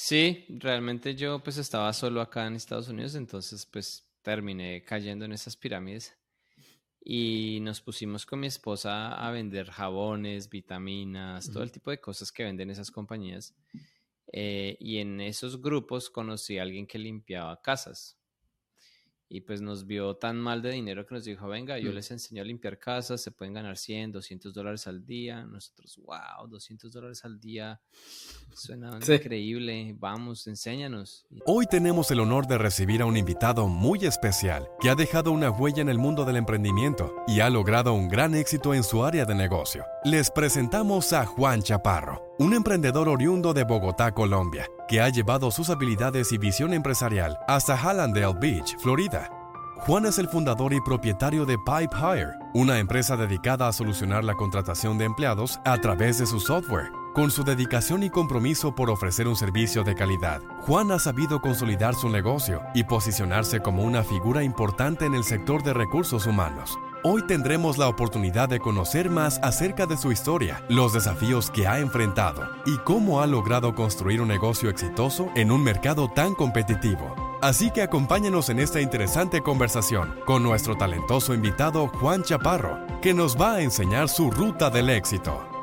Sí, realmente yo pues estaba solo acá en Estados Unidos, entonces pues terminé cayendo en esas pirámides y nos pusimos con mi esposa a vender jabones, vitaminas, todo el tipo de cosas que venden esas compañías. Eh, y en esos grupos conocí a alguien que limpiaba casas y pues nos vio tan mal de dinero que nos dijo, venga, yo mm. les enseño a limpiar casas, se pueden ganar 100, 200 dólares al día. Nosotros, wow, 200 dólares al día, suena increíble, vamos, enséñanos. Hoy tenemos el honor de recibir a un invitado muy especial que ha dejado una huella en el mundo del emprendimiento y ha logrado un gran éxito en su área de negocio. Les presentamos a Juan Chaparro un emprendedor oriundo de Bogotá, Colombia, que ha llevado sus habilidades y visión empresarial hasta Hallandale Beach, Florida. Juan es el fundador y propietario de Pipe Hire, una empresa dedicada a solucionar la contratación de empleados a través de su software. Con su dedicación y compromiso por ofrecer un servicio de calidad, Juan ha sabido consolidar su negocio y posicionarse como una figura importante en el sector de recursos humanos. Hoy tendremos la oportunidad de conocer más acerca de su historia, los desafíos que ha enfrentado y cómo ha logrado construir un negocio exitoso en un mercado tan competitivo. Así que acompáñenos en esta interesante conversación con nuestro talentoso invitado Juan Chaparro, que nos va a enseñar su ruta del éxito.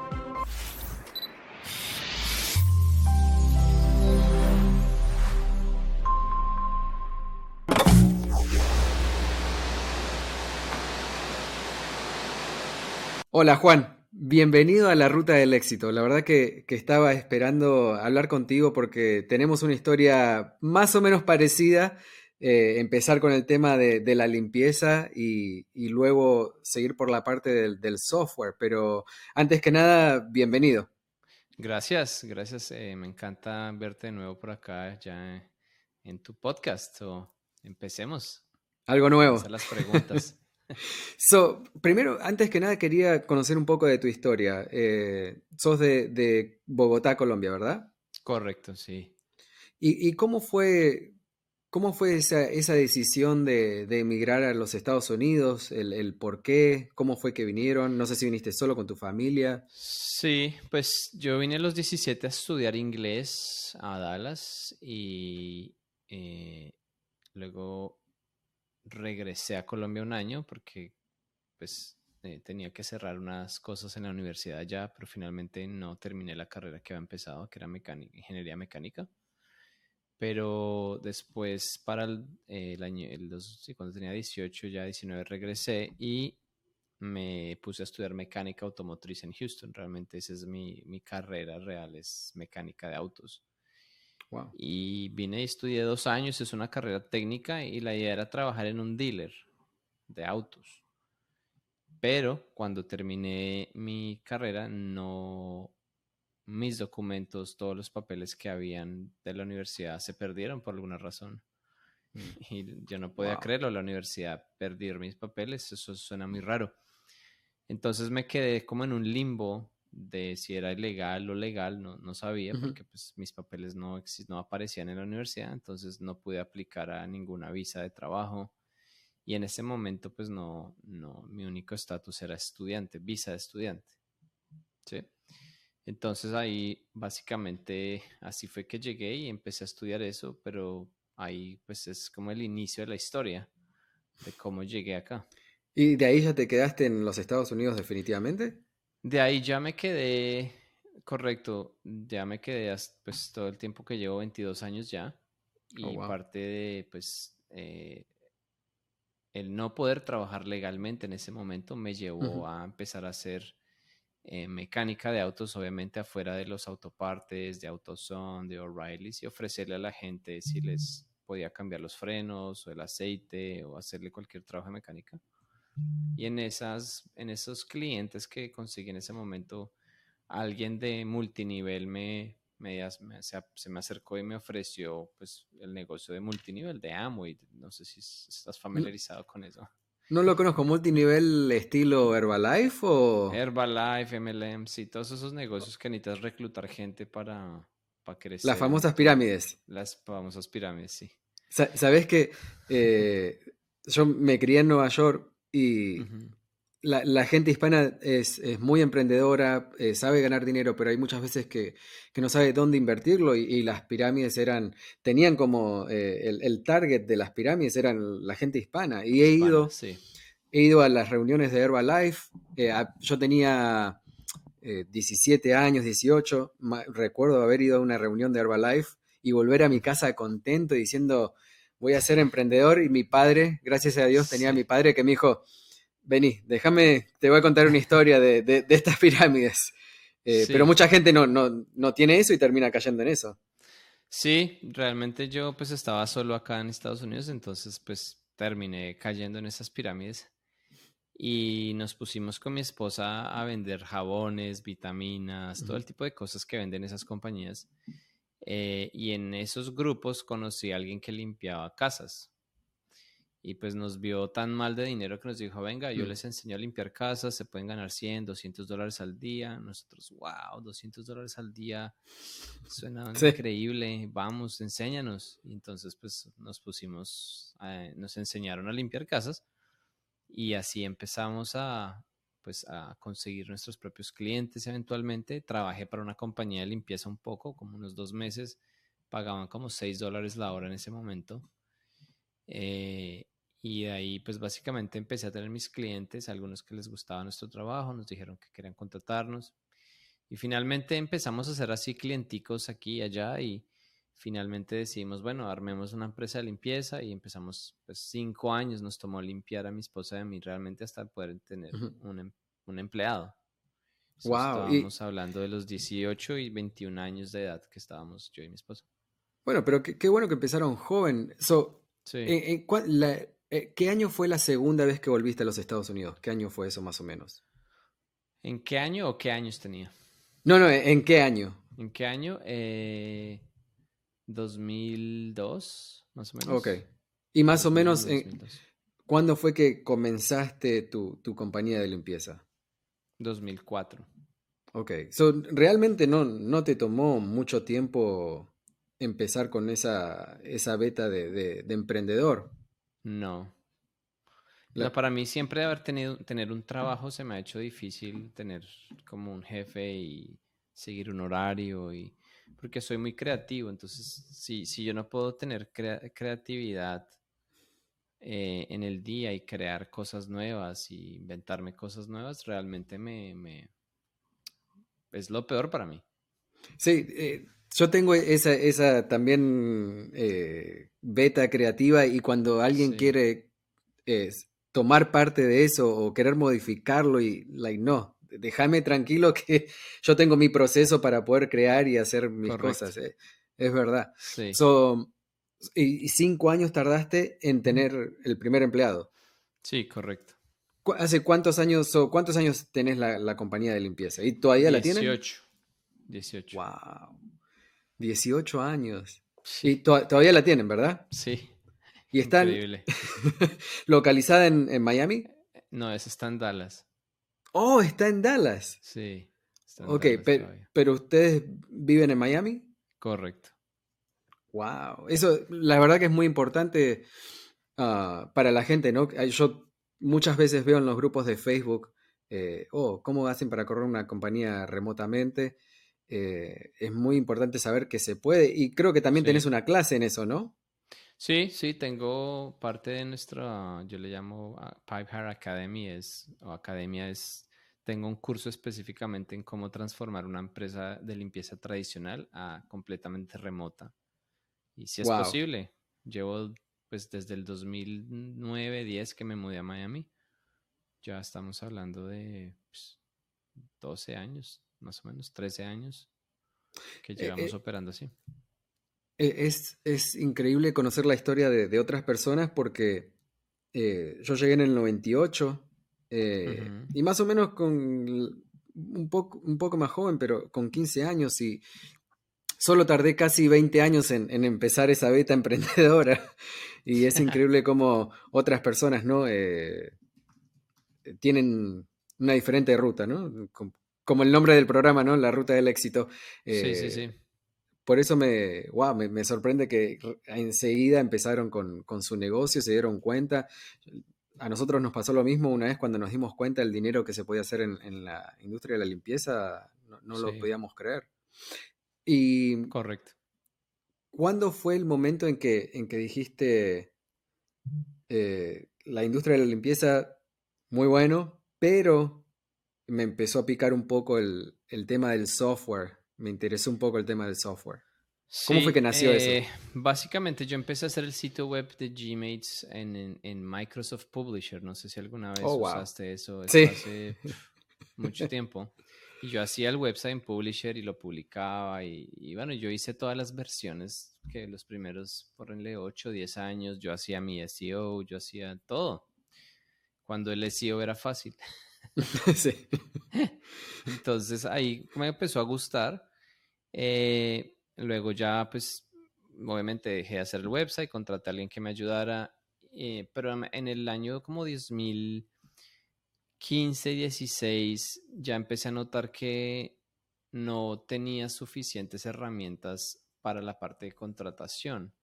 Hola Juan, bienvenido a la Ruta del Éxito. La verdad que, estaba esperando hablar contigo porque tenemos una historia más o menos parecida. Eh, empezar con el tema de, la limpieza y, luego seguir por la parte del, software. Pero antes que nada, bienvenido. Gracias, gracias. Eh, me encanta verte de nuevo por acá ya en tu podcast. empecemos. Algo nuevo. Hacer las preguntas. So, primero, antes que nada, quería conocer un poco de tu historia. Eh, sos de, Bogotá, Colombia, ¿verdad? Correcto, sí. ¿Y, cómo fue, cómo fue esa, decisión de, emigrar a los Estados Unidos? El, por qué? ¿Cómo fue que vinieron? No sé si viniste solo con tu familia. Sí, pues yo vine a los 17 a estudiar inglés a Dallas y eh, luego regresé a Colombia un año porque pues eh, tenía que cerrar unas cosas en la universidad ya, pero finalmente no terminé la carrera que había empezado, que era ingeniería mecánica. Pero después, para el, año, el cuando tenía 18, ya 19, regresé y me puse a estudiar mecánica automotriz en Houston. Realmente esa es mi, mi carrera real, es mecánica de autos. Y vine y estudié dos años, es una carrera técnica y la idea era trabajar en un dealer de autos. Pero cuando terminé mi carrera, no, mis documentos, todos los papeles que habían de la universidad se perdieron por alguna razón. Mm. Y yo no podía creerlo, la universidad perder mis papeles, eso suena muy raro. Entonces me quedé como en un limbo de si era ilegal o legal, no, no sabía porque pues mis papeles no, no aparecían en la universidad, entonces no pude aplicar a ninguna visa de trabajo y en ese momento pues no, no, mi único estatus era estudiante, visa de estudiante. ¿sí? Entonces ahí básicamente así fue que llegué y empecé a estudiar eso, pero ahí pues es como el inicio de la historia de cómo llegué acá. ¿Y de ahí ya te quedaste en los Estados Unidos definitivamente? De ahí ya me quedé, correcto, ya me quedé pues todo el tiempo que llevo 22 años ya. Oh, y parte de pues eh, el no poder trabajar legalmente en ese momento me llevó a empezar a hacer eh, mecánica de autos, obviamente afuera de los autopartes, de AutoZone, de O'Reilly's y ofrecerle a la gente si les podía cambiar los frenos o el aceite o hacerle cualquier trabajo de mecánica. Y en, esas, en esos clientes que conseguí en ese momento, alguien de multinivel me, me, se, me acercó y me ofreció pues, el negocio de multinivel de Amway. No sé si estás familiarizado con eso. No lo conozco, multinivel estilo Herbalife o... Herbalife, MLM, sí, todos esos negocios que necesitas reclutar gente para, para crecer. Las famosas pirámides. Las famosas pirámides, sí. Sabes que eh, yo me crié en Nueva York y la, gente hispana es, muy emprendedora, eh, sabe ganar dinero, pero hay muchas veces que, no sabe dónde invertirlo y, las pirámides eran, tenían como eh, el, target de las pirámides eran la gente hispana. Y he ido, he ido a las reuniones de Herbalife, eh, yo tenía 17 años, 18, recuerdo haber ido a una reunión de Herbalife y volver a mi casa contento diciendo, voy a ser emprendedor y mi padre, gracias a Dios, tenía a mi padre que me dijo, vení, déjame, te voy a contar una historia de, estas pirámides. Eh, pero mucha gente no, no, tiene eso y termina cayendo en eso. Sí, realmente yo pues estaba solo acá en Estados Unidos, entonces pues terminé cayendo en esas pirámides y nos pusimos con mi esposa a vender jabones, vitaminas, todo el tipo de cosas que venden esas compañías. Eh, y en esos grupos conocí a alguien que limpiaba casas y pues nos vio tan mal de dinero que nos dijo, venga, yo mm. les enseño a limpiar casas, se pueden ganar 100, 200 dólares al día. Nosotros, wow, 200 dólares al día, suena increíble, vamos, enséñanos. Y entonces pues nos pusimos, nos enseñaron a limpiar casas y así empezamos a, pues a conseguir nuestros propios clientes eventualmente. Trabajé para una compañía de limpieza un poco, como unos dos meses, pagaban como 6 dólares la hora en ese momento. Eh, y de ahí, pues básicamente empecé a tener mis clientes, algunos que les gustaba nuestro trabajo, nos dijeron que querían contratarnos. Y finalmente empezamos a hacer así clienticos aquí y allá y finalmente decidimos, bueno, armemos una empresa de limpieza y empezamos, pues cinco años nos tomó limpiar a mi esposa y a mí realmente hasta poder tener un, em, un, empleado. wow. Estábamos hablando de los 18 y 21 años de edad que estábamos yo y mi esposa. Bueno, pero qué, bueno que empezaron joven. So, sí. en, la, eh, ¿Qué año fue la segunda vez que volviste a los Estados Unidos? ¿Qué año fue eso más o menos? ¿En qué año o qué años tenía? No, no, ¿en qué año? ¿En qué año? 2002, eh, más o menos. Ok. Y más o menos, ¿cuándo fue que comenzaste tu, compañía de limpieza? 2004. Ok. So, realmente no, no te tomó mucho tiempo empezar con esa, esa beta de emprendedor. No. para mí siempre haber tenido tener un trabajo se me ha hecho difícil tener como un jefe y seguir un horario y porque soy muy creativo, entonces si, si yo no puedo tener creatividad eh, en el día y crear cosas nuevas y inventarme cosas nuevas, realmente me, me es lo peor para mí. Sí, eh, yo tengo esa, esa también eh, beta creativa y cuando alguien quiere tomar parte de eso o querer modificarlo y, like, no, déjame tranquilo que yo tengo mi proceso para poder crear y hacer mis cosas. Eh, es verdad. y, cinco años tardaste en tener el primer empleado. Sí, correcto. ¿Hace cuántos años, o cuántos años tenés la, compañía de limpieza? ¿Y todavía la tienes? 18. 18. Wow. 18 años. Y todavía la tienen, ¿verdad? Sí. ¿Y están localizada en, Miami? No, esa está en Dallas. Oh, está en Dallas. Sí. ok, pero ustedes viven en Miami? Correcto. Wow. Eso, la verdad que es muy importante ah, para la gente, ¿no? Yo muchas veces veo en los grupos de Facebook, eh, oh, ¿cómo hacen para correr una compañía remotamente? Eh, es muy importante saber que se puede. Y creo que también tenés una clase en eso, ¿no? Sí, sí, tengo parte de nuestra, yo le llamo uh, Pipe Academy, es, o academia es, tengo un curso específicamente en cómo transformar una empresa de limpieza tradicional a completamente remota. Y si es posible, llevo pues desde el 2009-10 que me mudé a Miami, ya estamos hablando de 12 pues, años, más o menos 13 años que eh, llevamos eh, operando así. E, es, increíble conocer la historia de, otras personas porque eh, yo llegué en el 98 y más o menos con un poco, un poco más joven, pero con 15 años y solo tardé casi 20 años en, empezar esa beta emprendedora y es increíble cómo otras personas no tienen una diferente ruta, ¿no? como el nombre del programa, ¿no? La ruta del éxito. sí, sí, sí. Eh, por eso me, wow, me, sorprende que enseguida empezaron con, su negocio, se dieron cuenta. A nosotros nos pasó lo mismo una vez cuando nos dimos cuenta del dinero que se podía hacer en, la industria de la limpieza, no, lo podíamos creer. Y Correcto. ¿Cuándo fue el momento en que, en que dijiste eh, la industria de la limpieza, muy bueno, pero me empezó a picar un poco el, el tema del software? Me interesó un poco el tema del software. ¿Cómo fue que nació eso? Eh, básicamente yo empecé a hacer el sitio web de Gmates en, en, Microsoft Publisher. No sé si alguna vez oh, usaste eso. Hace mucho tiempo. Y yo hacía el website en Publisher y lo publicaba. Y, bueno, yo hice todas las versiones que los primeros, porrenle 8 o 10 años, yo hacía mi SEO, yo hacía todo. Cuando el SEO era fácil. sí. Entonces ahí me empezó a gustar. Eh, Luego ya, pues, obviamente dejé de hacer el website, contraté a alguien que me ayudara, eh, pero en el año como 2015, 16, ya empecé a notar que no tenía suficientes herramientas para la parte de contratación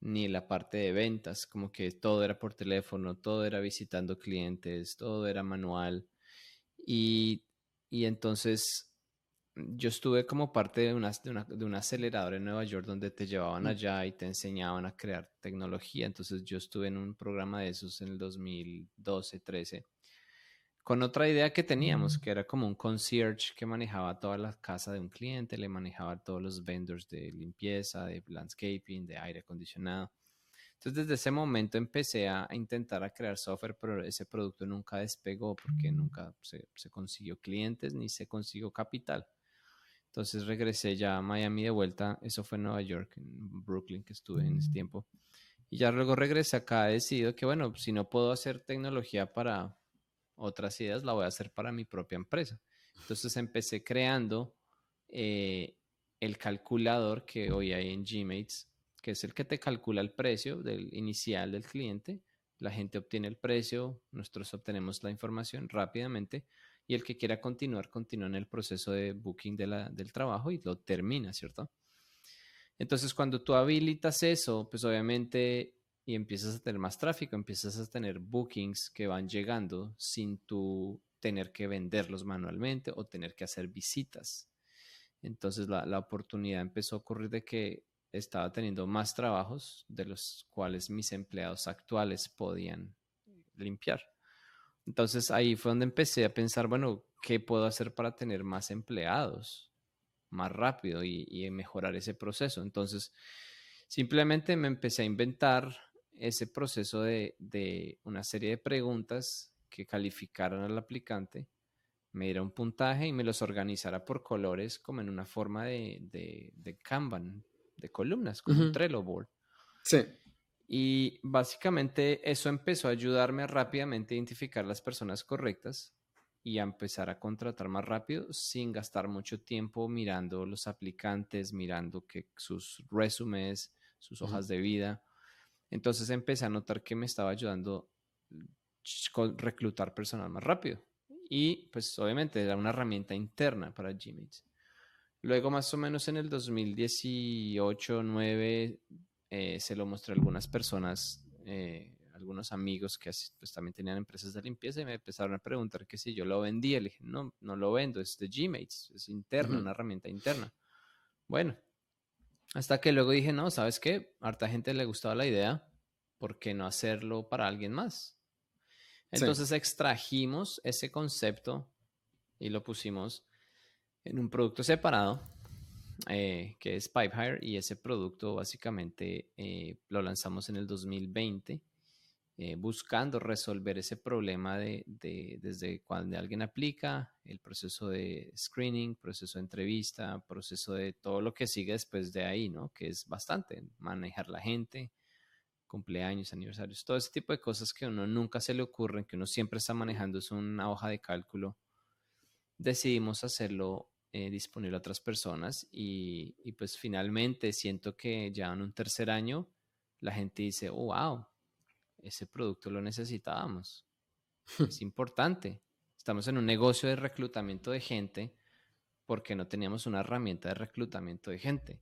ni la parte de ventas, como que todo era por teléfono, todo era visitando clientes, todo era manual. Y, y entonces yo estuve como parte de, una, de, un acelerador en Nueva York donde te llevaban mm. allá y te enseñaban a crear tecnología. Entonces yo estuve en un programa de esos en el 2012, 13, con otra idea que teníamos, mm. que era como un concierge que manejaba toda la casa de un cliente, le manejaba todos los vendors de limpieza, de landscaping, de aire acondicionado. Entonces desde ese momento empecé a, intentar a crear software, pero ese producto nunca despegó porque nunca se, se consiguió clientes ni se consiguió capital. Entonces regresé ya a Miami de vuelta. Eso fue en Nueva York, en Brooklyn, que estuve en ese mm. tiempo. Y ya luego regresé acá. He decidido que, bueno, si no puedo hacer tecnología para otras ideas, la voy a hacer para mi propia empresa. Entonces empecé creando eh, el calculador que hoy hay en Gmates, que es el que te calcula el precio del inicial del cliente. La gente obtiene el precio, nosotros obtenemos la información rápidamente y el que quiera continuar, continúa en el proceso de booking del trabajo y lo termina, ¿cierto? Entonces, cuando tú habilitas eso, pues obviamente y empiezas a tener más tráfico, empiezas a tener bookings que van llegando sin tú tener que venderlos manualmente o tener que hacer visitas. Entonces la, la, oportunidad empezó a ocurrir de que estaba teniendo más trabajos de los cuales mis empleados actuales podían limpiar. Entonces ahí fue donde empecé a pensar, bueno, ¿qué puedo hacer para tener más empleados más rápido y, mejorar ese proceso? Entonces, simplemente me empecé a inventar ese proceso de, una serie de preguntas que calificaran al aplicante, me diera un puntaje y me los organizara por colores como en una forma de, de, Kanban, de columnas, como un Trello board. Sí. Y básicamente eso empezó a ayudarme a rápidamente identificar las personas correctas y a empezar a contratar más rápido sin gastar mucho tiempo mirando los aplicantes, mirando que sus resúmenes, sus hojas de vida. Entonces empecé a notar que me estaba ayudando a reclutar personal más rápido. Y pues obviamente era una herramienta interna para Gmail. Luego más o menos en el 2018, 9, eh, se lo mostré a algunas personas, eh, algunos amigos que pues, también tenían empresas de limpieza y me empezaron a preguntar que si yo lo vendía. Le dije, no, no lo vendo, es de Gmates, es interno, una herramienta interna. Bueno, hasta que luego dije, no, ¿sabes qué? A harta gente le gustaba la idea, ¿por qué no hacerlo para alguien más? Entonces extrajimos ese concepto y lo pusimos en un producto separado eh, que es Pipehire, y ese producto básicamente eh, lo lanzamos en el 2020, eh, buscando resolver ese problema de, desde cuando alguien aplica, el proceso de screening, proceso de entrevista, proceso de todo lo que sigue después de ahí, ¿no? Que es bastante, manejar la gente, cumpleaños, aniversarios, todo ese tipo de cosas que a uno nunca se le ocurren, que uno siempre está manejando, es una hoja de cálculo. Decidimos hacerlo eh, disponible a otras personas y, pues finalmente siento que ya en un tercer año la gente dice, oh, wow, ese producto lo necesitábamos. es importante. Estamos en un negocio de reclutamiento de gente porque no teníamos una herramienta de reclutamiento de gente.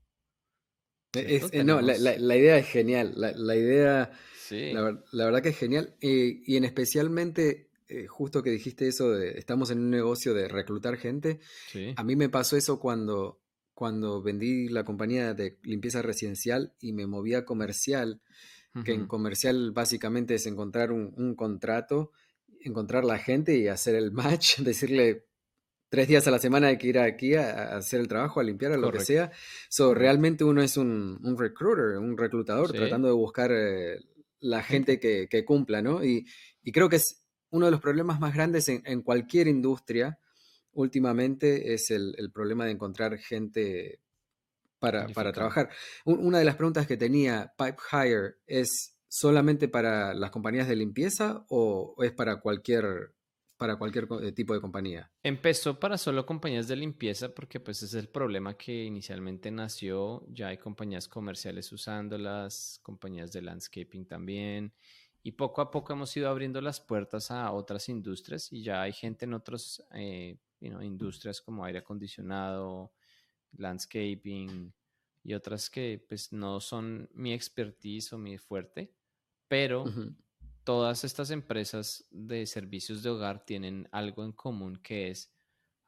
Eh, no, la, idea es genial. La, idea, la, verdad que es genial. Eh, y en especialmente, eh, justo que dijiste eso de estamos en un negocio de reclutar gente. A mí me pasó eso cuando, cuando vendí la compañía de limpieza residencial y me moví a comercial, que en comercial básicamente es encontrar un, un contrato, encontrar la gente y hacer el match, decirle tres días a la semana hay que ir aquí a, hacer el trabajo, a limpiar, a lo que sea. So, realmente uno es un, un recruiter, un reclutador, tratando de buscar eh, la gente que, que, cumpla, ¿no? Y, y, creo que es uno de los problemas más grandes en, en cualquier industria últimamente, es el, el, problema de encontrar gente para, para trabajar. una de las preguntas que tenía Pipe Hire es solamente para las compañías de limpieza o es para cualquier para cualquier eh, tipo de compañía. Empezó para solo compañías de limpieza porque pues es el problema que inicialmente nació, ya hay compañías comerciales usándolas, compañías de landscaping también, y poco a poco hemos ido abriendo las puertas a otras industrias y ya hay gente en otras eh, industrias como aire acondicionado, landscaping y otras que pues no son mi expertise o mi fuerte, pero todas estas empresas de servicios de hogar tienen algo en común que es,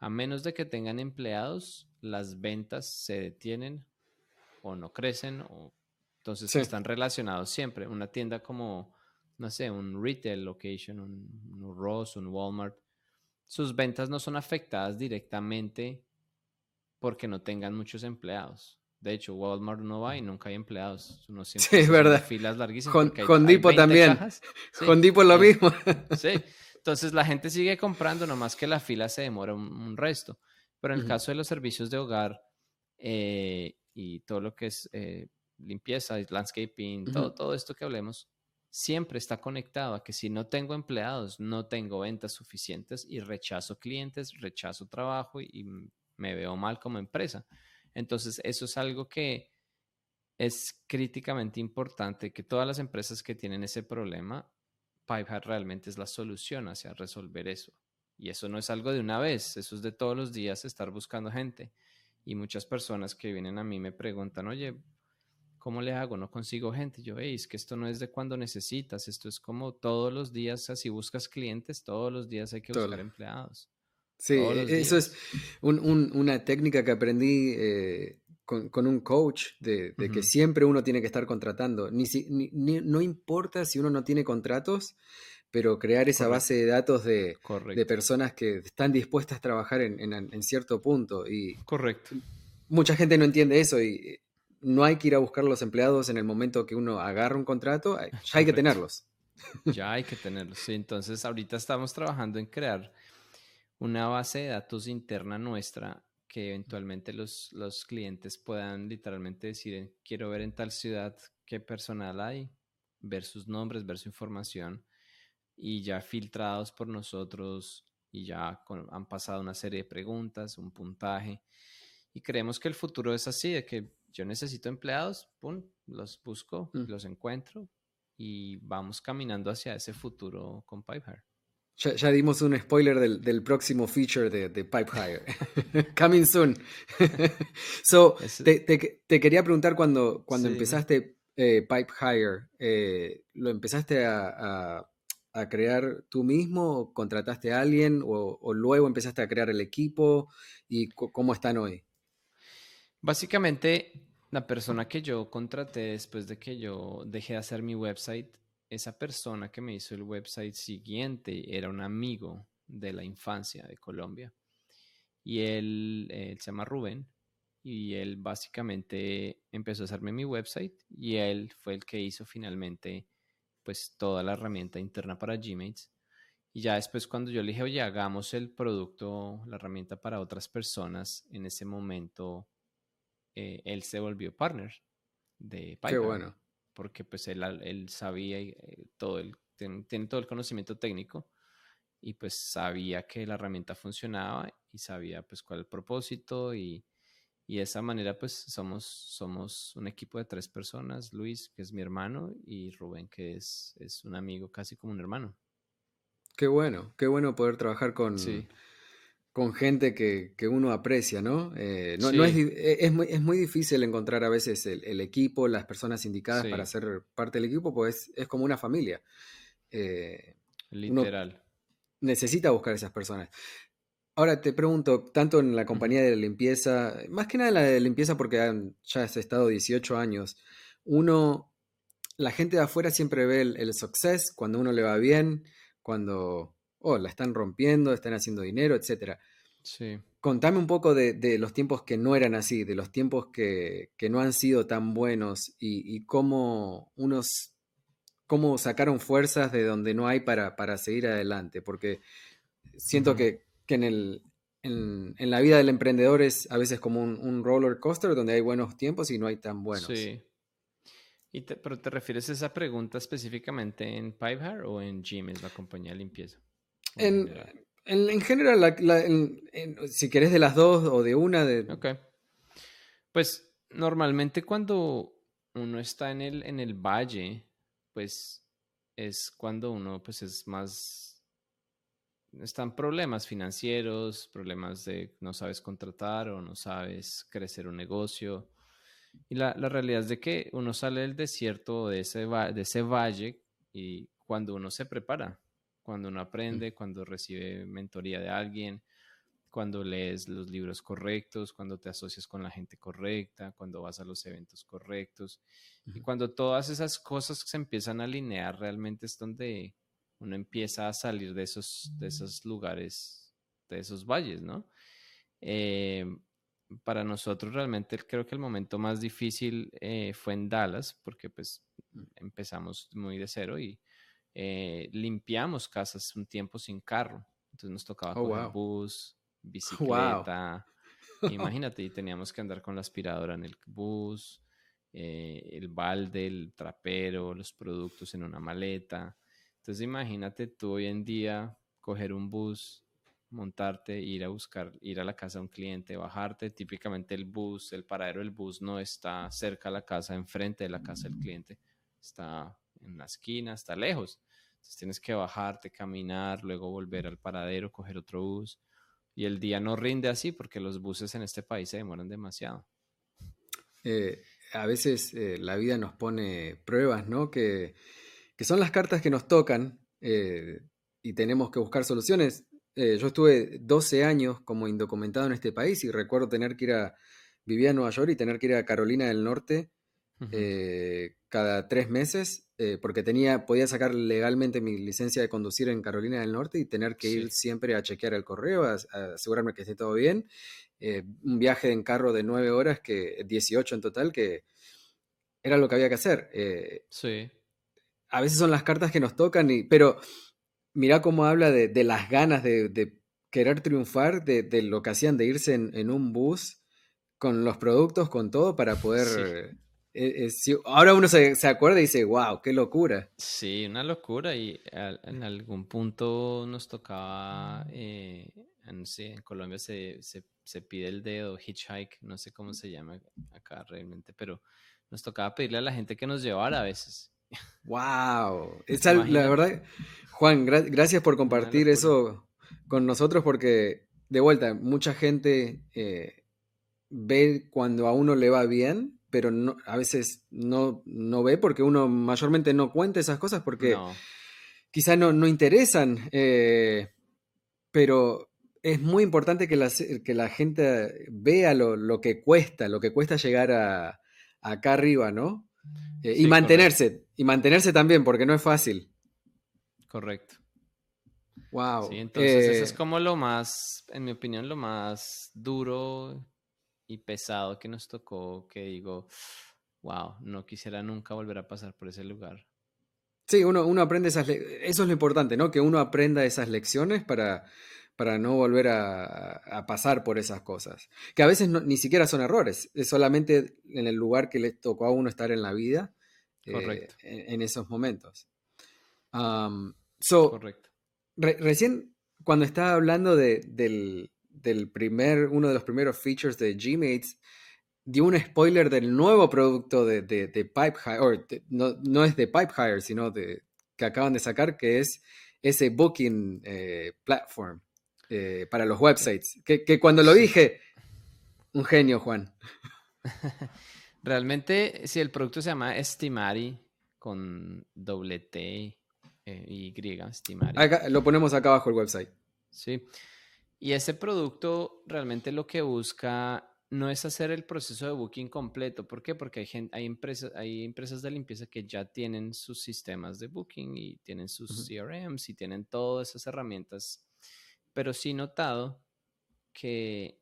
a menos de que tengan empleados, las ventas se detienen o no crecen o entonces están relacionados siempre. Una tienda como, no sé, un retail location, un, un Ross, un Walmart, sus ventas no son afectadas directamente porque no tengan muchos empleados. De hecho, Walmart no va y nunca hay empleados. Uno siempre sí, es verdad. Filas larguísimas. Con, Dipo también. Con Dipo lo mismo. sí. Entonces la gente sigue comprando, nomás que la fila se demora un, resto. Pero en el caso de los servicios de hogar eh, y todo lo que es eh, limpieza, landscaping, todo, todo esto que hablemos, siempre está conectado a que si no tengo empleados, no tengo ventas suficientes y rechazo clientes, rechazo trabajo y me veo mal como empresa. Entonces, eso es algo que es críticamente importante, que todas las empresas que tienen ese problema, Pipehard realmente es la solución hacia resolver eso. Y eso no es algo de una vez, eso es de todos los días estar buscando gente. Y muchas personas que vienen a mí me preguntan, oye, ¿cómo le hago? No consigo gente. Yo, veis es que esto no es de cuando necesitas, esto es como todos los días, así buscas clientes, todos los días hay que buscar empleados. Sí, eso es una técnica que aprendí eh, con, un coach, de, que siempre uno tiene que estar contratando. Ni, no importa si uno no tiene contratos, pero crear esa base de datos de, de, personas que están dispuestas a trabajar en, cierto punto. Y Correcto. Mucha gente no entiende eso y no hay que ir a buscar los empleados en el momento que uno agarra un contrato, hay, ya hay que tenerlos. Ya hay que tenerlos, sí. Entonces ahorita estamos trabajando en crear una base de datos interna nuestra que eventualmente los, los clientes puedan literalmente decir, quiero ver en tal ciudad qué personal hay, ver sus nombres, ver su información y ya filtrados por nosotros y ya han pasado una serie de preguntas, un puntaje y creemos que el futuro es así, de que yo necesito empleados, pum, los busco, mm. los encuentro y vamos caminando hacia ese futuro con Pipehire. Ya, dimos un spoiler del, próximo feature de, de Pipe Hire. Coming soon. so, te, quería preguntar cuando, cuando empezaste eh, Pipe Hire, eh, ¿lo empezaste a, crear tú mismo? ¿Contrataste a alguien? O, luego empezaste a crear el equipo? ¿Y cómo están hoy? Básicamente, la persona que yo contraté después de que yo dejé de hacer mi website esa persona que me hizo el website siguiente era un amigo de la infancia de Colombia. Y él, se llama Rubén. Y él básicamente empezó a hacerme mi website y él fue el que hizo finalmente pues toda la herramienta interna para Gmails. Y ya después cuando yo le dije, oye, hagamos el producto, la herramienta para otras personas, en ese momento eh, él se volvió partner de Python. Qué bueno porque pues él, él sabía eh, todo, el, tiene, todo el conocimiento técnico y pues sabía que la herramienta funcionaba y sabía pues cuál es el propósito y, y de esa manera pues somos, somos un equipo de tres personas, Luis que es mi hermano y Rubén que es, es un amigo casi como un hermano. Qué bueno, qué bueno poder trabajar con, con gente que, uno aprecia, ¿no? Eh, no, es, e, es, muy, es, muy, difícil encontrar a veces el, equipo, las personas indicadas para ser parte del equipo, pues es como una familia. Eh, Literal. Necesita buscar esas personas. Ahora te pregunto, tanto en la compañía de limpieza, más que nada en la de limpieza porque ya has estado 18 años, uno, la gente de afuera siempre ve el, el success, cuando uno le va bien, cuando oh, la están rompiendo, están haciendo dinero, etc. Sí. Contame un poco de, los tiempos que no eran así, de los tiempos que, no han sido tan buenos y, cómo unos cómo sacaron fuerzas de donde no hay para, para seguir adelante, porque siento que, en, el, en, la vida del emprendedor es a veces como un, roller coaster donde hay buenos tiempos y no hay tan buenos. Sí. ¿Y ¿Pero te refieres a esa pregunta específicamente en Pipehire o en es la compañía de limpieza? En, en, general, si querés de las dos o de una. Ok. Pues normalmente cuando uno está en el, valle, pues es cuando uno pues es más... Están problemas financieros, problemas de no sabes contratar o no sabes crecer un negocio. Y la, la realidad es de que uno sale del desierto de ese, de ese valle y cuando uno se prepara, cuando uno aprende, cuando recibe mentoría de alguien, cuando lees los libros correctos, cuando te asocias con la gente correcta, cuando vas a los eventos correctos. Y cuando todas esas cosas se empiezan a alinear, realmente es donde uno empieza a salir de esos, de esos lugares, de esos valles, ¿no? Eh, para nosotros realmente creo que el momento más difícil eh, fue en Dallas, porque pues empezamos muy de cero y eh, limpiamos casas un tiempo sin carro. Entonces nos tocaba oh, coger bus, bicicleta. Imagínate, y teníamos que andar con la aspiradora en el bus, eh, el balde, el trapero, los productos en una maleta. Entonces imagínate tú hoy en día coger un bus, montarte, ir a buscar, ir a la casa de un cliente, bajarte. Típicamente el bus, el paradero del bus no está cerca de la casa, enfrente de la casa del cliente. Está en la esquina, está lejos. Entonces tienes que bajarte, caminar, luego volver al paradero, coger otro bus. Y el día no rinde así porque los buses en este país se demoran demasiado. Eh, a veces eh, la vida nos pone pruebas, ¿no? Que, son las cartas que nos tocan eh, y tenemos que buscar soluciones. yo estuve 12 años como indocumentado en este país y recuerdo tener que ir a, vivir a Nueva York y tener que ir a Carolina del Norte cada tres meses eh, porque tenía, podía sacar legalmente mi licencia de conducir en Carolina del Norte y tener que ir siempre a chequear el correo, a, asegurarme que esté todo bien. Eh, un viaje en carro de nueve horas, que 18 en total, que era lo que había que hacer. Eh, sí. A veces son las cartas que nos tocan, y, pero mira cómo habla de, las ganas de, querer triunfar, de, lo que hacían de irse en, un bus con los productos, con todo, para poder... Eh, eh, ahora uno se, acuerda y dice, wow, qué locura. Sí, una locura. Y en algún punto nos tocaba, eh, en, en Colombia se, pide el dedo, hitchhike, no sé cómo se llama acá realmente, pero nos tocaba pedirle a la gente que nos llevara a veces. Wow, la verdad, Juan, gracias por compartir eso con nosotros porque, de vuelta, mucha gente ve cuando a uno le va bien pero no, a veces no, no ve porque uno mayormente no cuenta esas cosas porque quizá no, no interesan, eh, pero es muy importante que la, que la gente vea lo, que cuesta, lo que cuesta llegar a, acá arriba, ¿no? Eh, y mantenerse, y mantenerse también, porque no es fácil. Correcto. Wow. Sí, entonces eso es eh, como lo más, en mi opinión, lo más duro y pesado que nos tocó, que digo, wow, no quisiera nunca volver a pasar por ese lugar. Sí, uno, uno aprende esas, eso es lo importante, ¿no? Que uno aprenda esas lecciones para, para no volver a, pasar por esas cosas. Que a veces ni siquiera son errores, es solamente en el lugar que le tocó a uno estar en la vida eh, en, esos momentos. Correcto. recién, cuando estaba hablando de, del, del primer, uno de los primeros features de Gmates, dio un spoiler del nuevo producto de, de, de Pipehire, no, no, es de Pipehire, sino de, que acaban de sacar, que es ese booking eh, platform. eh, para los websites. Que, cuando lo dije, un genio, Juan. Realmente, si el producto se llama Estimari, con doble T eh, y Y, Estimari. lo ponemos acá abajo el website. Sí. Y ese producto realmente lo que busca no es hacer el proceso de booking completo. ¿Por qué? Porque hay, gente, hay, empresas, hay empresas de limpieza que ya tienen sus sistemas de booking y tienen sus CRMs y tienen todas esas herramientas. Pero sí notado que,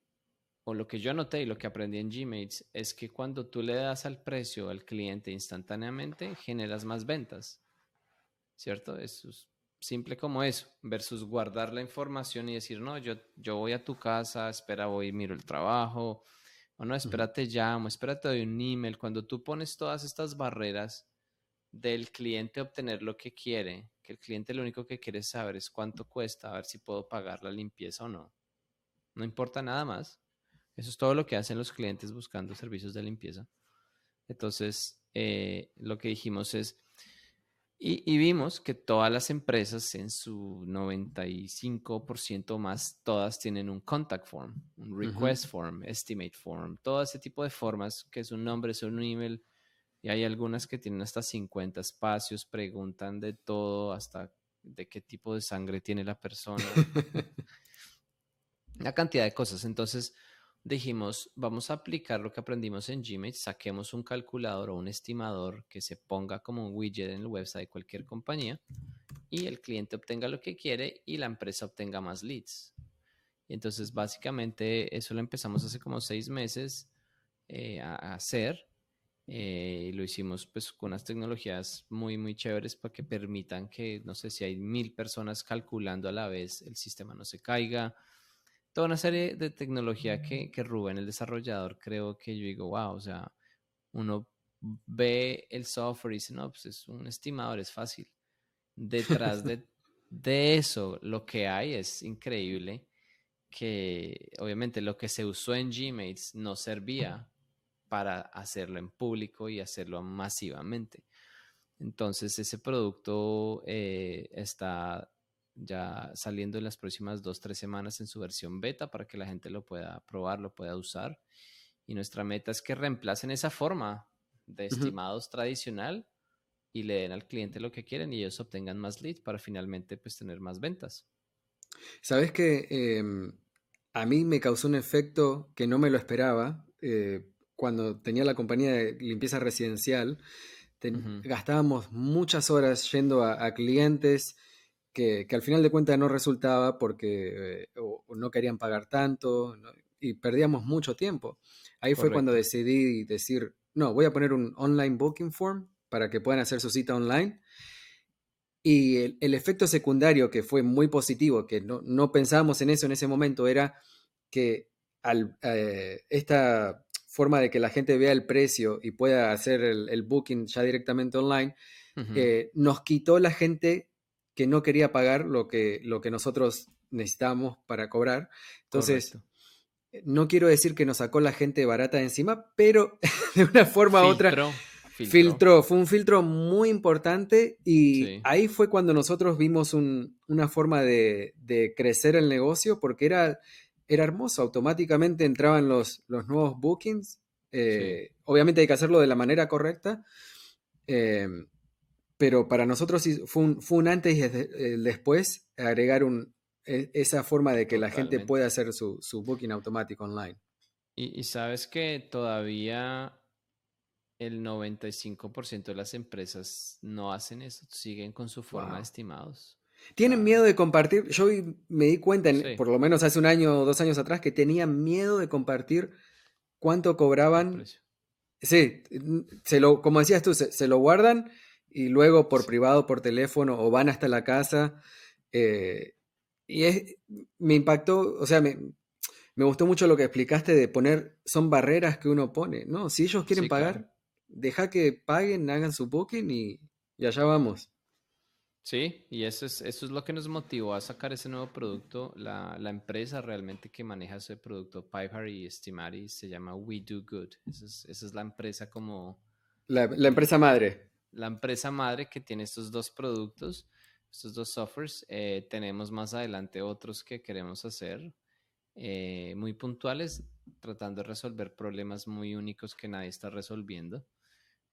o lo que yo noté y lo que aprendí en Gmails, es que cuando tú le das al precio al cliente instantáneamente, generas más ventas. ¿Cierto? Eso es simple como eso, versus guardar la información y decir, no, yo, yo voy a tu casa, espera, voy, miro el trabajo, o no, espérate, llamo, espérate, doy un email. Cuando tú pones todas estas barreras del cliente obtener lo que quiere, que el cliente lo único que quiere saber es cuánto cuesta, a ver si puedo pagar la limpieza o no. No importa nada más. Eso es todo lo que hacen los clientes buscando servicios de limpieza. Entonces, eh, lo que dijimos es, y, vimos que todas las empresas en su 95% más, todas tienen un contact form, un request form, estimate form, todo ese tipo de formas que es un nombre, es un email. Y hay algunas que tienen hasta 50 espacios, preguntan de todo, hasta de qué tipo de sangre tiene la persona. Una cantidad de cosas. Entonces, dijimos, vamos a aplicar lo que aprendimos en Gmail, saquemos un calculador o un estimador que se ponga como un widget en el website de cualquier compañía y el cliente obtenga lo que quiere y la empresa obtenga más leads. Y entonces, básicamente, eso lo empezamos hace como seis meses eh, a, hacer. Eh, y lo hicimos pues con unas tecnologías muy, muy chéveres para que permitan que, no sé si hay mil personas calculando a la vez, el sistema no se caiga, toda una serie de tecnología que, que Rubén, el desarrollador, creo que yo digo, wow, o sea, uno ve el software y dice, no, pues es un estimador, es fácil. Detrás de, de eso, lo que hay es increíble, que obviamente lo que se usó en Gmails no servía para hacerlo en público y hacerlo masivamente. Entonces ese producto eh, está ya saliendo en las próximas dos, tres semanas en su versión beta para que la gente lo pueda probar, lo pueda usar. Y nuestra meta es que reemplacen esa forma de estimados tradicional y le den al cliente lo que quieren y ellos obtengan más leads para finalmente pues tener más ventas. Sabes que em, a mí me causó un efecto que no me lo esperaba eh, cuando tenía la compañía de limpieza residencial. Gastábamos muchas horas yendo a clientes que, al final de cuentas no resultaba porque eh, no querían pagar tanto y perdíamos mucho tiempo. Ahí fue cuando decidí decir, no, voy a poner un online booking form para que puedan hacer su cita online. Y el, efecto secundario que fue muy positivo, que no, no, pensábamos en eso en ese momento, era que al, eh, esta forma de que la gente vea el precio y pueda hacer el, booking ya directamente online, eh, nos quitó la gente que no quería pagar lo que, lo que nosotros necesitamos para cobrar. Entonces, eh, no quiero decir que nos sacó la gente barata de encima, pero de una forma u otra filtró. Fue un filtro muy importante y ahí fue cuando nosotros vimos una forma de, crecer el negocio porque era, era hermoso. Automáticamente entraban los, los nuevos bookings. Eh, obviamente hay que hacerlo de la manera correcta. Eh, pero para nosotros fue un, fue un antes y el después agregar un, e, esa forma de que la gente pueda hacer su, su booking automático online. Y, sabes que todavía el 95% de las empresas no hacen eso, siguen con su forma de estimados. Tienen miedo de compartir. Yo me di cuenta, por lo menos hace un año o dos años atrás, que tenían miedo de compartir cuánto cobraban. Sí, se lo, como decías tú, se lo guardan y luego por privado, por teléfono o van hasta la casa. Eh, y es, me impactó, o sea, me, gustó mucho lo que explicaste de poner, son barreras que uno pone, ¿no? Si ellos quieren pagar, deja que paguen, hagan su booking y, allá vamos. Sí, y eso es, eso es lo que nos motivó a sacar ese nuevo producto. La, empresa realmente que maneja ese producto, Piper y Estimari, se llama We Do Good. Esa es, esa es la empresa como... La, la empresa madre la empresa madre que tiene estos dos productos. estos dos softwares. Eh, tenemos más adelante otros que queremos hacer eh, muy puntuales, tratando de resolver problemas muy únicos que nadie está resolviendo.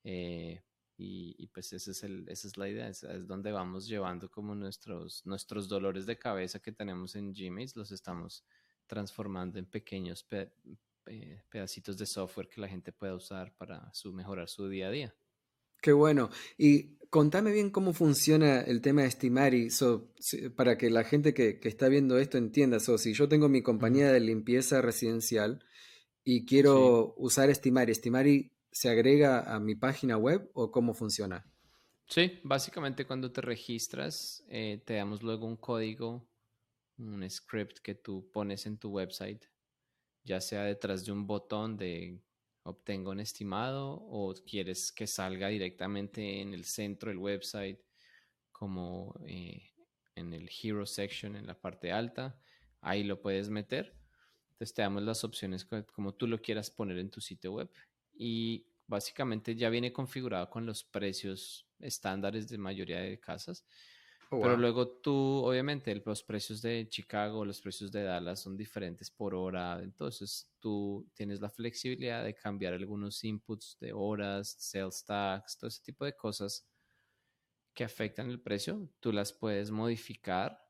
Eh, y, pues ese es el, esa es la idea, es, donde vamos llevando como nuestros, nuestros dolores de cabeza que tenemos en Gmail, los estamos transformando en pequeños pedacitos de software que la gente pueda usar para su, mejorar su día a día. Qué bueno. Y contame bien cómo funciona el tema de Estimari, para que la gente que, está viendo esto entienda. So, si yo tengo mi compañía de limpieza residencial y quiero usar Estimari, ¿Estimari se agrega a mi página web o cómo funciona? Sí, básicamente cuando te registras, eh, te damos luego un código, un script que tú pones en tu website, ya sea detrás de un botón de obtengo un estimado o quieres que salga directamente en el centro del website como eh, en el Hero section en la parte alta, ahí lo puedes meter. Entonces te damos las opciones como tú lo quieras poner en tu sitio web y básicamente ya viene configurado con los precios estándares de mayoría de casas. Oh, Pero luego tú, obviamente, los precios de Chicago, los precios de Dallas son diferentes por hora. Entonces tú tienes la flexibilidad de cambiar algunos inputs de horas, sales tax, todo ese tipo de cosas que afectan el precio. Tú las puedes modificar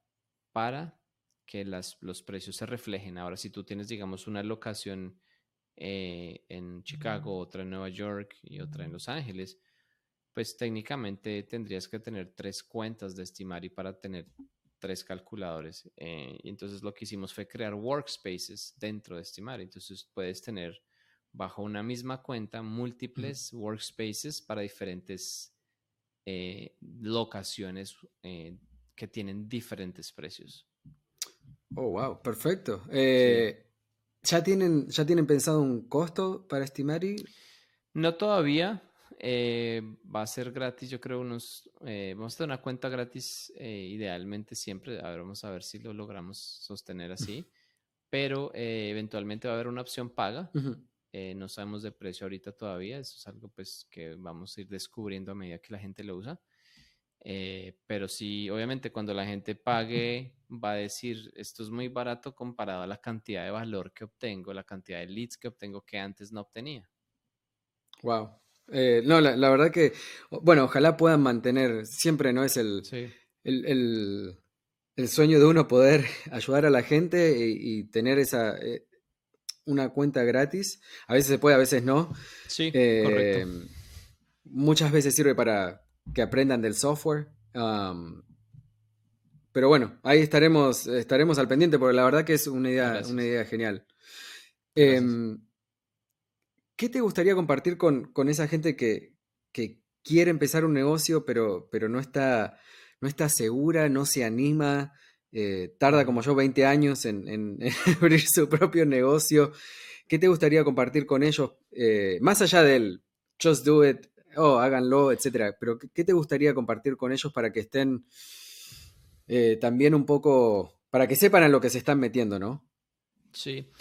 para que las, los precios se reflejen. Ahora, si tú tienes, digamos, una locación eh, en Chicago, otra en Nueva York y otra en Los Ángeles, pues técnicamente tendrías que tener tres cuentas de Estimari para tener tres calculadores. Eh, y entonces lo que hicimos fue crear workspaces dentro de Estimari. Entonces puedes tener bajo una misma cuenta múltiples workspaces para diferentes eh, locaciones eh, que tienen diferentes precios. Oh, wow, perfecto. ¿ya, tienen, ¿Ya tienen pensado un costo para Estimari? No todavía. Eh, va a ser gratis, yo creo, unos. Eh, vamos a tener una cuenta gratis eh, idealmente siempre. A ver, vamos a ver si lo logramos sostener así. Pero eventualmente va a haber una opción paga. no sabemos de precio ahorita todavía. Eso es algo pues que vamos a ir descubriendo a medida que la gente lo usa. pero sí, obviamente cuando la gente pague va a decir esto es muy barato comparado a la cantidad de valor que obtengo, la cantidad de leads que obtengo que antes no obtenía. Wow, eh, no, la, verdad que, bueno, ojalá puedan mantener, siempre no es el, el, sueño de uno poder ayudar a la gente y, tener esa eh, una cuenta gratis. A veces se puede, a veces no. Sí, correcto. Eh, muchas veces sirve para que aprendan del software. pero bueno, ahí estaremos, estaremos al pendiente porque la verdad que es una idea, una idea genial. ¿Qué te gustaría compartir con, esa gente que, quiere empezar un negocio, pero, pero no, está, no está segura, no se anima, eh, tarda como yo 20 años en, abrir su propio negocio? ¿Qué te gustaría compartir con ellos? Eh, más allá del just do it, oh, háganlo, etcétera. Pero ¿qué te gustaría compartir con ellos para que estén eh, también un poco, para que sepan a lo que se están metiendo, ¿no? Sí.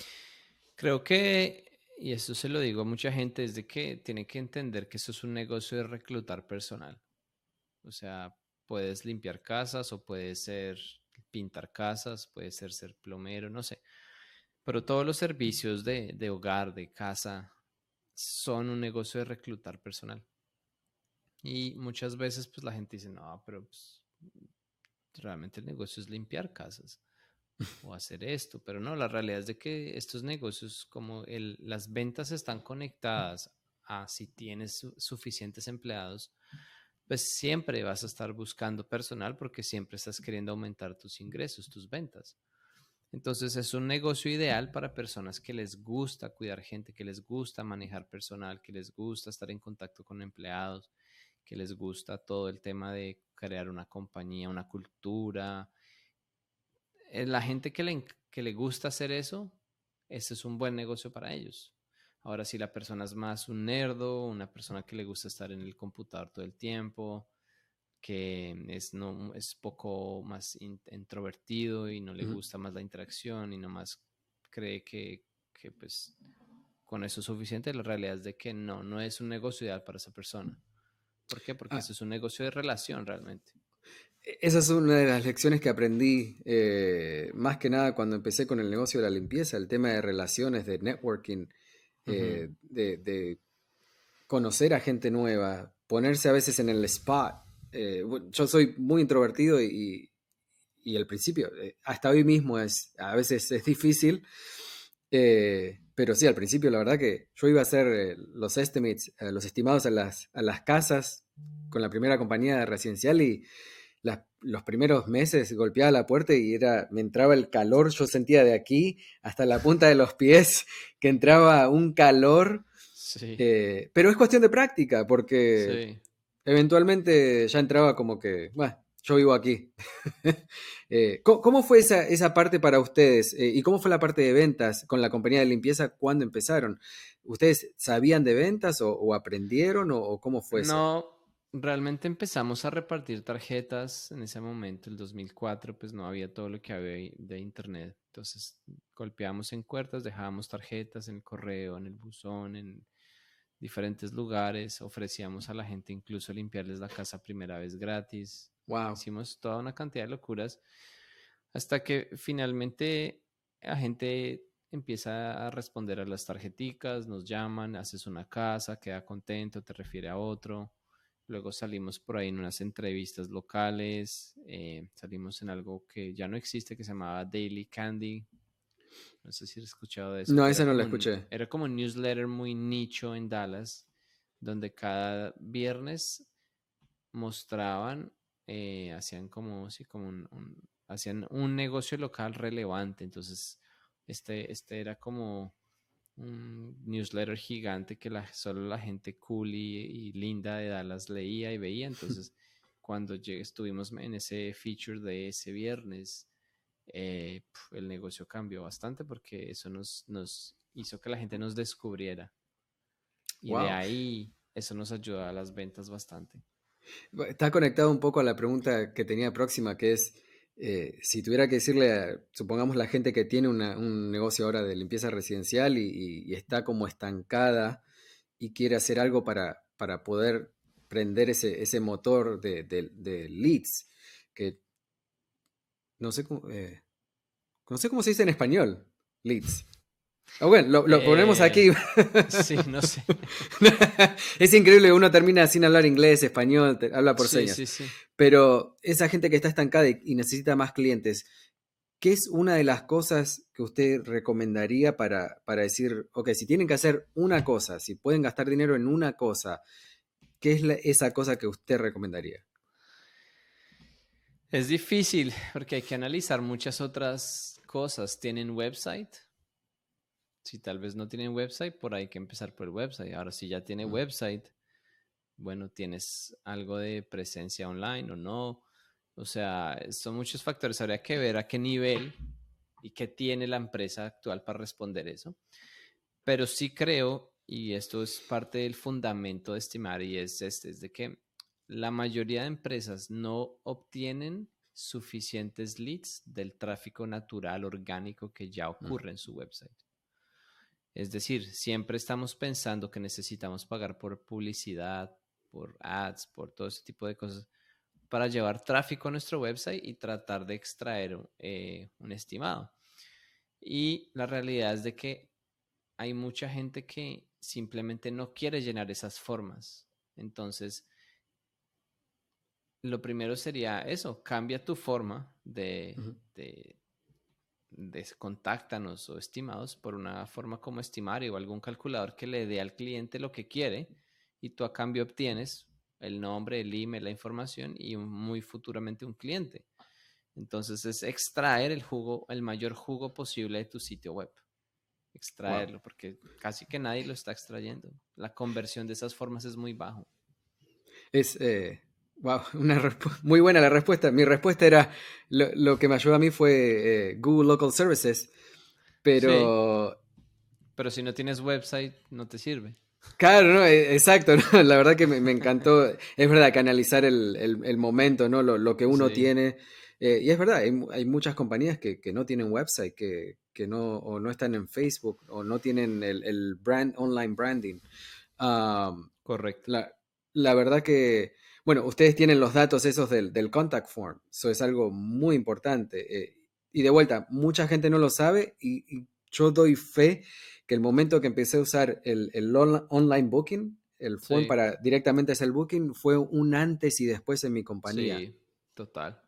Creo que y eso se lo digo a mucha gente, es de que tiene que entender que eso es un negocio de reclutar personal. O sea, puedes limpiar casas o puedes ser pintar casas, puede ser ser plomero, no sé. Pero todos los servicios de, de hogar, de casa, son un negocio de reclutar personal. Y muchas veces pues la gente dice, no, pero pues, realmente el negocio es limpiar casas o hacer esto, pero no, la realidad es de que estos negocios, como las ventas están conectadas a si tienes suficientes empleados, pues siempre vas a estar buscando personal porque siempre estás queriendo aumentar tus ingresos, tus ventas. Entonces es un negocio ideal para personas que les gusta cuidar gente, que les gusta manejar personal, que les gusta estar en contacto con empleados, que les gusta todo el tema de crear una compañía, una cultura, la gente que le, que le gusta hacer eso, ese es un buen negocio para ellos. Ahora, si la persona es más un nerdo, una persona que le gusta estar en el computador todo el tiempo, que es, no, es poco más introvertido y no le gusta más la interacción y nomás cree que, que, pues con eso es suficiente, la realidad es de que no, no es un negocio ideal para esa persona. ¿Por qué? Porque ah. eso es un negocio de relación realmente. E-, esa es una de las lecciones que aprendí eh, más que nada cuando empecé con el negocio de la limpieza, el tema de relaciones, de networking, eh, de, conocer a gente nueva, ponerse a veces en el spot. Eh, yo soy muy introvertido y, y al principio, hasta hoy mismo es, a veces es difícil, pero sí, al principio la verdad que yo iba a hacer los estimates, los estimados a las, a las casas con la primera compañía residencial y los primeros meses golpeaba la puerta y era, me entraba el calor, yo sentía de aquí hasta la punta de los pies que entraba un calor. Eh, pero es cuestión de práctica, porque eventualmente ya entraba como que, bueno, yo vivo aquí. Eh, ¿cómo, fue esa, esa, parte para ustedes? Eh, ¿Y cómo fue la parte de ventas con la compañía de limpieza cuando empezaron? ¿Ustedes sabían de ventas o, aprendieron o, cómo fue eso? No, realmente empezamos a repartir tarjetas en ese momento, el 2004, pues no había todo lo que había de internet. Entonces golpeábamos en puertas, dejábamos tarjetas en el correo, en el buzón, en diferentes lugares. Ofrecíamos a la gente incluso limpiarles la casa primera vez gratis. Wow. Hicimos toda una cantidad de locuras hasta que finalmente la gente empieza a responder a las tarjeticas, nos llaman, haces una casa, queda contento, te refiere a otro Luego salimos por ahí en unas entrevistas locales, eh, salimos en algo que ya no existe, que se llamaba Daily Candy. No sé si has escuchado de eso. No, esa no la escuché. era como un newsletter muy nicho en Dallas, donde cada viernes mostraban, eh, hacían como, sí, como un, hacían un negocio local relevante. Entonces, este, este era como un newsletter gigante que la, solo la gente cool y, linda de Dallas leía y veía. Entonces, cuando llegué, estuvimos en ese feature de ese viernes, eh, el negocio cambió bastante porque eso nos, nos hizo que la gente nos descubriera. Y de ahí eso nos ayuda a las ventas bastante. Está conectado un poco a la pregunta que tenía próxima, que es, eh, si tuviera que decirle, supongamos la gente que tiene un negocio ahora de limpieza residencial y, está como estancada y quiere hacer algo para, para poder prender ese, ese motor de, leads, que no sé cómo, eh, no sé cómo se dice en español, leads. Ah, bueno, lo, ponemos eh, aquí. Sí, no sé. es increíble, uno termina sin hablar inglés, español, habla por señas. Sí, sí. Pero esa gente que está estancada y, necesita más clientes, ¿qué es una de las cosas que usted recomendaría para, para decir, ok, si tienen que hacer una cosa, si pueden gastar dinero en una cosa, ¿qué es esa cosa que usted recomendaría? Es difícil porque hay que analizar muchas otras cosas. ¿Tienen website? Si tal vez no tienen website, por ahí hay que empezar por el website. Ahora, si ya tiene website, bueno, tienes algo de presencia online o no. O sea, son muchos factores. Habría que ver a qué nivel y qué tiene la empresa actual para responder eso. Pero sí creo, y esto es parte del fundamento de estimar, y es este, es de que la mayoría de empresas no obtienen suficientes leads del tráfico natural orgánico que ya ocurre en su website. Es decir, siempre estamos pensando que necesitamos pagar por publicidad, por ads, por todo ese tipo de cosas para llevar tráfico a nuestro website y tratar de extraer eh, un estimado. Y la realidad es de que hay mucha gente que simplemente no quiere llenar esas formas. Entonces, lo primero sería eso, cambia tu forma de, contáctanos o estimados por una forma como estimar o algún calculador que le dé al cliente lo que quiere y tú a cambio obtienes el nombre, el email, la información y muy futuramente un cliente. Entonces es extraer el jugo, el mayor jugo posible de tu sitio web. Extraerlo, porque casi que nadie lo está extrayendo. La conversión de esas formas es muy bajo. Es, eh, Wow, una muy buena la respuesta. Mi respuesta era, lo, que me ayudó a mí fue eh, Google Local Services, pero... Pero si no tienes website, no te sirve. Claro, no, e, exacto, la verdad que me, encantó, es verdad que analizar el, momento, ¿no? lo, que uno tiene. Eh, y es verdad, hay, muchas compañías que, no tienen website, que, no, o no están en Facebook, o no tienen el, brand, online branding. Correcto. La, la verdad que bueno, ustedes tienen los datos esos del, contact form, eso es algo muy importante. Eh, y de vuelta, mucha gente no lo sabe y, yo doy fe que el momento que empecé a usar el, online booking, el form para directamente hacer el booking, fue un antes y después en mi compañía. Sí, total.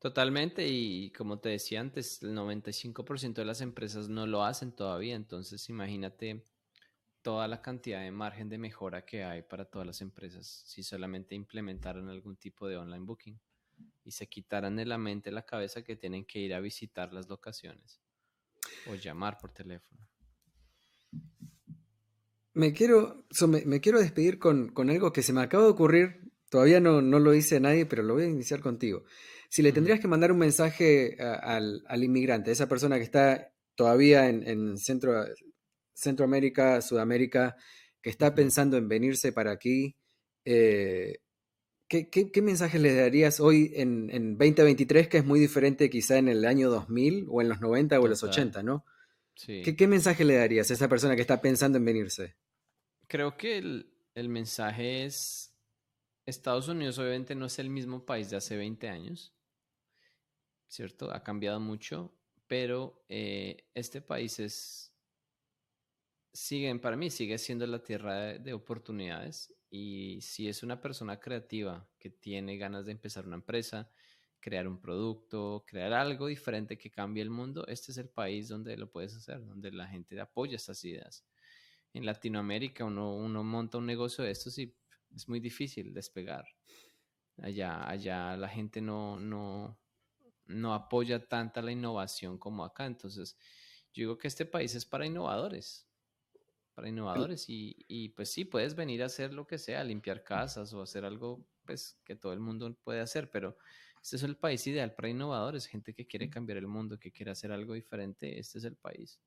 Totalmente, y como te decía antes, el 95% de las empresas no lo hacen todavía, entonces imagínate toda la cantidad de margen de mejora que hay para todas las empresas si solamente implementaran algún tipo de online booking y se quitaran de la mente la cabeza que tienen que ir a visitar las locaciones o llamar por teléfono. Me quiero, me, quiero despedir con, algo que se me acaba de ocurrir. Todavía no, no lo hice a nadie, pero lo voy a iniciar contigo. Si le tendrías que mandar un mensaje al, inmigrante, esa persona que está todavía en, en Centro, Centroamérica, Sudamérica, que está pensando en venirse para aquí, eh, ¿qué, mensaje le darías hoy en, 2023, que es muy diferente quizá en el año 2000 o en los 90 o en los 80, ¿no? ¿Qué, mensaje le darías a esa persona que está pensando en venirse? Creo que el, el mensaje es, Estados Unidos obviamente no es el mismo país de hace 20 años, ¿cierto? Ha cambiado mucho, pero eh, este país es, sigue, para mí sigue siendo la tierra de, oportunidades y si es una persona creativa que tiene ganas de empezar una empresa, crear un producto, crear algo diferente que cambie el mundo, este es el país donde lo puedes hacer, donde la gente apoya estas ideas. En Latinoamérica uno, uno monta un negocio de estos y es muy difícil despegar. Allá, allá la gente no, no, no apoya tanta la innovación como acá. Entonces, yo digo que este país es para innovadores, para innovadores y, y, pues sí, puedes venir a hacer lo que sea, limpiar casas o hacer algo pues que todo el mundo puede hacer, pero este es el país ideal para innovadores, gente que quiere cambiar el mundo, que quiere hacer algo diferente, este es el país.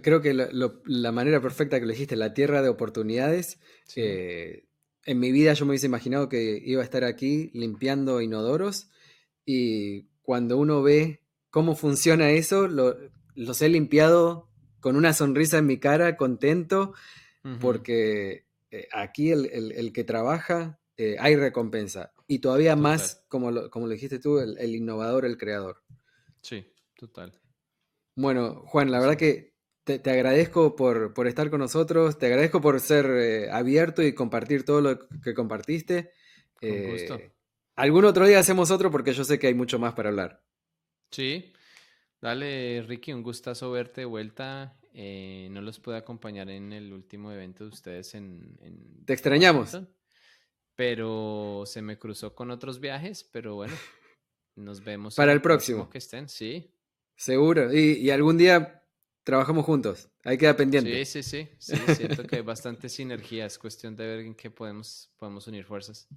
creo que la manera perfecta que lo dijiste, la tierra de oportunidades, eh, en mi vida yo me hubiese imaginado que iba a estar aquí limpiando inodoros y cuando uno ve cómo funciona eso, lo, los he limpiado con una sonrisa en mi cara, contento, porque eh, aquí el, que trabaja eh, hay recompensa. Y todavía más, como lo, como lo dijiste tú, el, innovador, el creador. Sí, total. Bueno, Juan, la verdad que te, agradezco por, estar con nosotros, te agradezco por ser eh, abierto y compartir todo lo que compartiste. Con gusto. Algún otro día hacemos otro porque yo sé que hay mucho más para hablar. Sí. Dale, Ricky, un gustazo verte de vuelta. Eh, no los pude acompañar en el último evento de ustedes en... Te extrañamos. pero se me cruzó con otros viajes, pero bueno, nos vemos. Para el próximo. Que estén, sí. Seguro. y algún día trabajamos juntos. Ahí queda pendiente. Sí, sí, sí. siento que hay bastante sinergia. Es cuestión de ver en qué podemos, podemos unir fuerzas.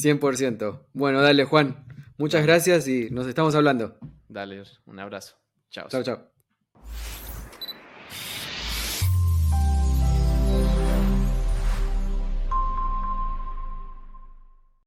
100%. Bueno, dale, Juan. Muchas gracias y nos estamos hablando. Dale, un abrazo. 走走走。